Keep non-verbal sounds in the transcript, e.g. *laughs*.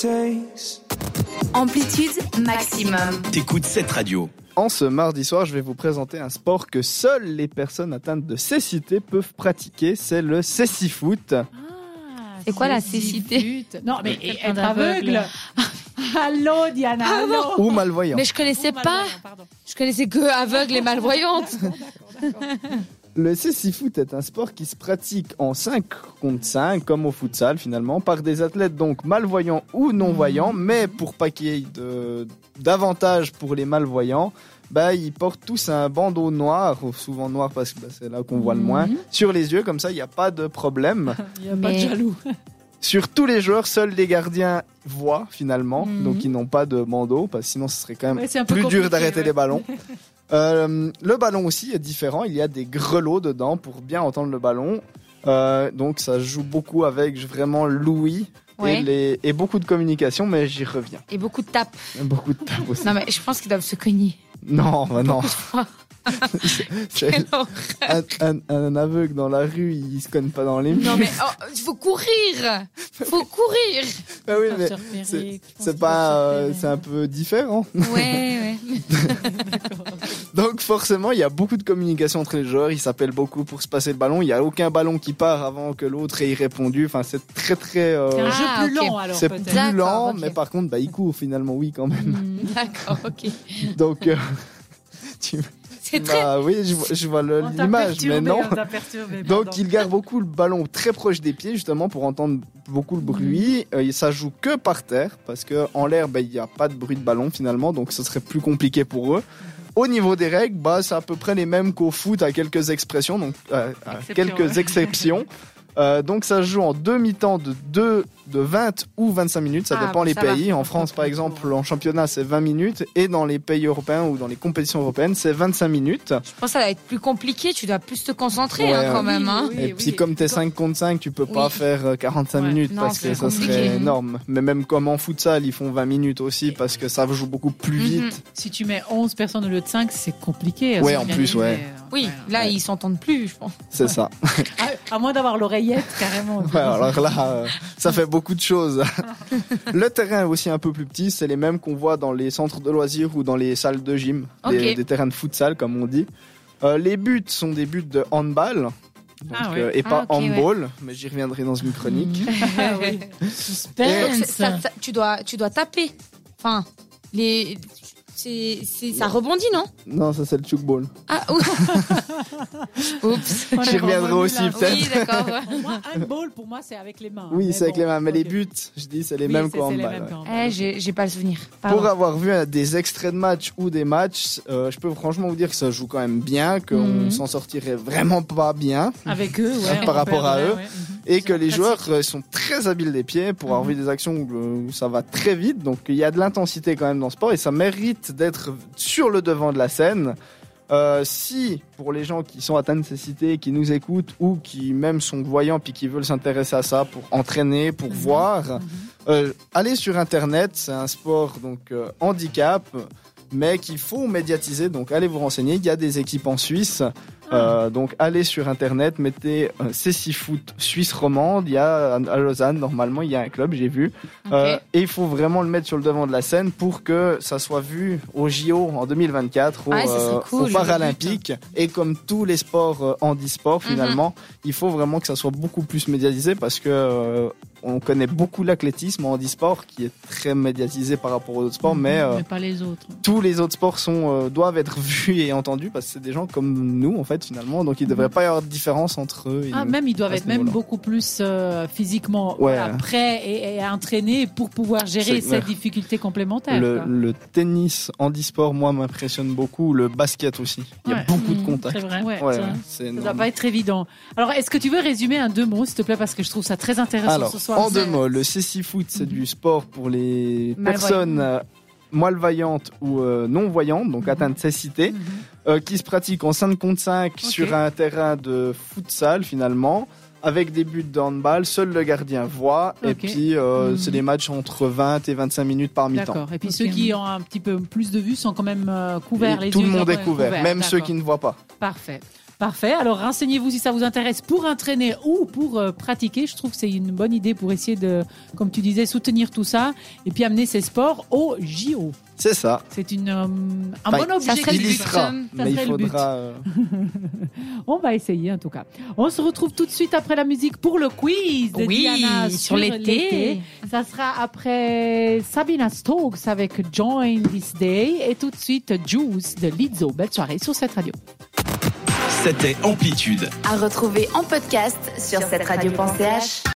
takes. Amplitude maximum. T'écoutes cette radio. En ce mardi soir, je vais vous présenter un sport que seules les personnes atteintes de cécité peuvent pratiquer, c'est le cécifoot. C'est quoi la cécité Non, mais être aveugle. *laughs* Allô, Diana, allô. Ou malvoyant. Mais je connaissais pas. malvoyant, pardon. Je connaissais que aveugle et malvoyante. Le cécifoot est un sport qui se pratique en 5 contre 5, comme au futsal finalement, par des athlètes donc malvoyants ou non-voyants, mais pour pas qu'il y ait de- d'avantages pour les malvoyants, bah, ils portent tous un bandeau noir, ou souvent noir parce que bah, c'est là qu'on voit le moins, sur les yeux, comme ça il n'y a pas de problème. *laughs* Il n'y a pas de jaloux. Sur tous les joueurs, seuls les gardiens voient finalement, Mhm. donc ils n'ont pas de bandeau, parce que sinon ce serait quand même Ouais, plus dur d'arrêter ouais. les ballons. *laughs* Euh, le ballon aussi est différent, il y a des grelots dedans pour bien entendre le ballon. Euh, donc ça joue beaucoup avec vraiment l'ouïe Ouais. et, les- et beaucoup de communication, mais j'y reviens. Et beaucoup de tapes. Beaucoup de tape *laughs* aussi. Non, mais je pense qu'ils doivent se cogner. Non, bah non. Quelle un, un- un aveugle dans la rue, il se cogne pas dans les murs. Non, mais oh, il faut courir. faut courir. Ah oui, mais c'est- pas, euh, c'est un peu différent. Ouais, ouais. *laughs* Donc forcément, il y a beaucoup de communication entre les joueurs. Ils s'appellent beaucoup pour se passer le ballon. Il y a aucun ballon qui part avant que l'autre ait répondu. Enfin, c'est très très. euh, C'est un Ah, jeu plus ok. lent alors c'est peut-être. plus D'accord, lent, mais par contre, bah, il court finalement, oui, quand même. Hmm, D'accord, ok. Donc, euh, *laughs* tu- C'est très. bah, oui, je vois, je l'image, mais non. perturbé, Donc, il garde beaucoup le ballon très proche des pieds, justement, pour entendre beaucoup le bruit. Euh, et ça joue que par terre, parce que en l'air, bah, il n'y a pas de bruit de ballon finalement, donc ce serait plus compliqué pour eux. Au niveau des règles, bah, c'est à peu près les mêmes qu'au foot, à quelques expressions, donc euh, à quelques exceptions. *laughs* Euh, donc ça se joue en deux mi-temps de, deux, de 20 ou 25 minutes, ça Ah, dépend bon, les ça va. pays. En France, par exemple, en championnat, c'est 20 minutes, et dans les pays européens ou dans les compétitions européennes, c'est 25 minutes. Je pense que ça va être plus compliqué. Tu dois plus te concentrer Ouais, hein, quand même. Hein. Oui, Et oui, puis oui. comme t'es 5 contre 5, tu peux pas faire euh, 45 Ouais. minutes Non, parce que ça serait énorme. Mais même comme en futsal, ils font 20 minutes aussi parce que ça joue beaucoup plus Mhm. vite. Si tu mets 11 personnes au lieu de 5, c'est compliqué. à Ouais, en plus, ouais. euh, Oui, ouais. là, ils s'entendent plus, je pense. C'est ça. *laughs* À, à moins d'avoir carrément. Ouais, alors là, euh, ça fait beaucoup de choses. *laughs* Le terrain est aussi un peu plus petit. C'est les mêmes qu'on voit dans les centres de loisirs ou dans les salles de gym, des, terrains de futsal comme on dit. Euh, les buts sont des buts de handball. Donc, Ah ouais. euh, et pas Ah, handball, mais j'y reviendrai dans une chronique. *laughs* Ah oui. Donc, Suspense. ça- ça- tu, dois, tu dois taper. Enfin, les. C'est, c'est, ça rebondit, non? Non, ça c'est le chukball. Ah, *laughs* ouh. Oups. J'y reviendrai aussi, peut-être. Oui, d'accord. ouais. Pour moi, handball, pour moi, c'est avec les mains. Oui, Mais c'est avec bon, les mains, mais les ok. buts, je dis, c'est les Oui, mêmes c'est- qu'au c'est les handball. mêmes ouais. qu'en handball. Eh, j'ai, j'ai pas le souvenir. Pour avoir vu euh, des extraits de matchs ou des matchs, euh, je peux franchement vous dire que ça joue quand même bien, qu'on Mhm. s'en sortirait vraiment pas bien, Avec eux, ouais. Par on rapport à perdrait, eux. ouais. Et que les pratique. joueurs euh, sont très habiles des pieds pour avoir Mhm. vu des actions où, euh, où ça va très vite. Donc il y a de l'intensité quand même dans le sport et ça mérite d'être sur le devant de la scène. Euh, si pour les gens qui sont atteints de cécité, qui nous écoutent ou qui même sont voyants puis qui veulent s'intéresser à ça pour entraîner, pour Mhm. voir, Mhm. euh, allez sur internet, c'est un sport donc euh, handicap, mais qu'il faut médiatiser. Donc allez vous renseigner. Il y a des équipes en Suisse. Euh, donc allez sur internet, mettez euh, Cécile Foot Suisse romande. Il y a à Lausanne normalement il y a un club, j'ai vu. Euh, et il faut vraiment le mettre sur le devant de la scène pour que ça soit vu au JO en 2024, au, Ah, euh, cool, aux Paralympiques. Et comme tous les sports handisport Mhm. finalement, il faut vraiment que ça soit beaucoup plus médiatisé parce que on connaît beaucoup l'athlétisme en handisport qui est très médiatisé par rapport aux autres sports, mais, euh, Mais pas les autres. tous les autres sports sont euh, doivent être *laughs* vus et entendus parce que c'est des gens comme nous en fait finalement, donc il devrait pas y avoir de différence entre eux. et Ah, même ils doivent être même beaucoup plus euh, physiquement Ouais. voilà, prêts et, et entraînés pour pouvoir gérer cette ouais. difficulté complémentaire. Le, le tennis handisport, moi, m'impressionne beaucoup. Le basket aussi. Il y a Ouais. beaucoup de Mhm. contacts. C'est vrai. Ouais, Ouais, ça, c'est ça doit pas être évident. Alors, est-ce que tu veux résumer en deux mots, s'il te plaît, parce que je trouve ça très intéressant Alors, ce soir. en deux mots, le cécifoot, c'est du sport pour les personnes malvoyantes ou euh, non-voyantes, donc Mhm. atteintes de cécité, Mhm. euh, qui se pratique en 5 contre 5 sur un terrain de futsal finalement. Avec des buts de handball, seul le gardien voit, et puis euh, Mhm. c'est des matchs entre 20 et 25 minutes par mi-temps. D'accord. Et puis ceux qui ont un petit peu plus de vue sont quand même euh, couverts. Et les tout yeux le monde est couvert, même ceux qui ne voient pas. Parfait. Parfait. Alors renseignez-vous si ça vous intéresse pour entraîner ou pour euh, pratiquer. Je trouve que c'est une bonne idée pour essayer de, comme tu disais, soutenir tout ça et puis amener ces sports au JO. C'est ça. C'est une euh, un Enfin, bon objectif. ça serait le but. sera, Ça mais il serait le but. faudra. euh, *laughs* On va essayer en tout cas. On se retrouve tout de suite après la musique pour le quiz de Oui, Diana sur l'été. Ça sera après Sabina Stokes avec Join This Day et tout de suite Juice de Lizzo. Belle soirée sur cette radio. C'était Amplitude. À retrouver en podcast sur cette radio.ch.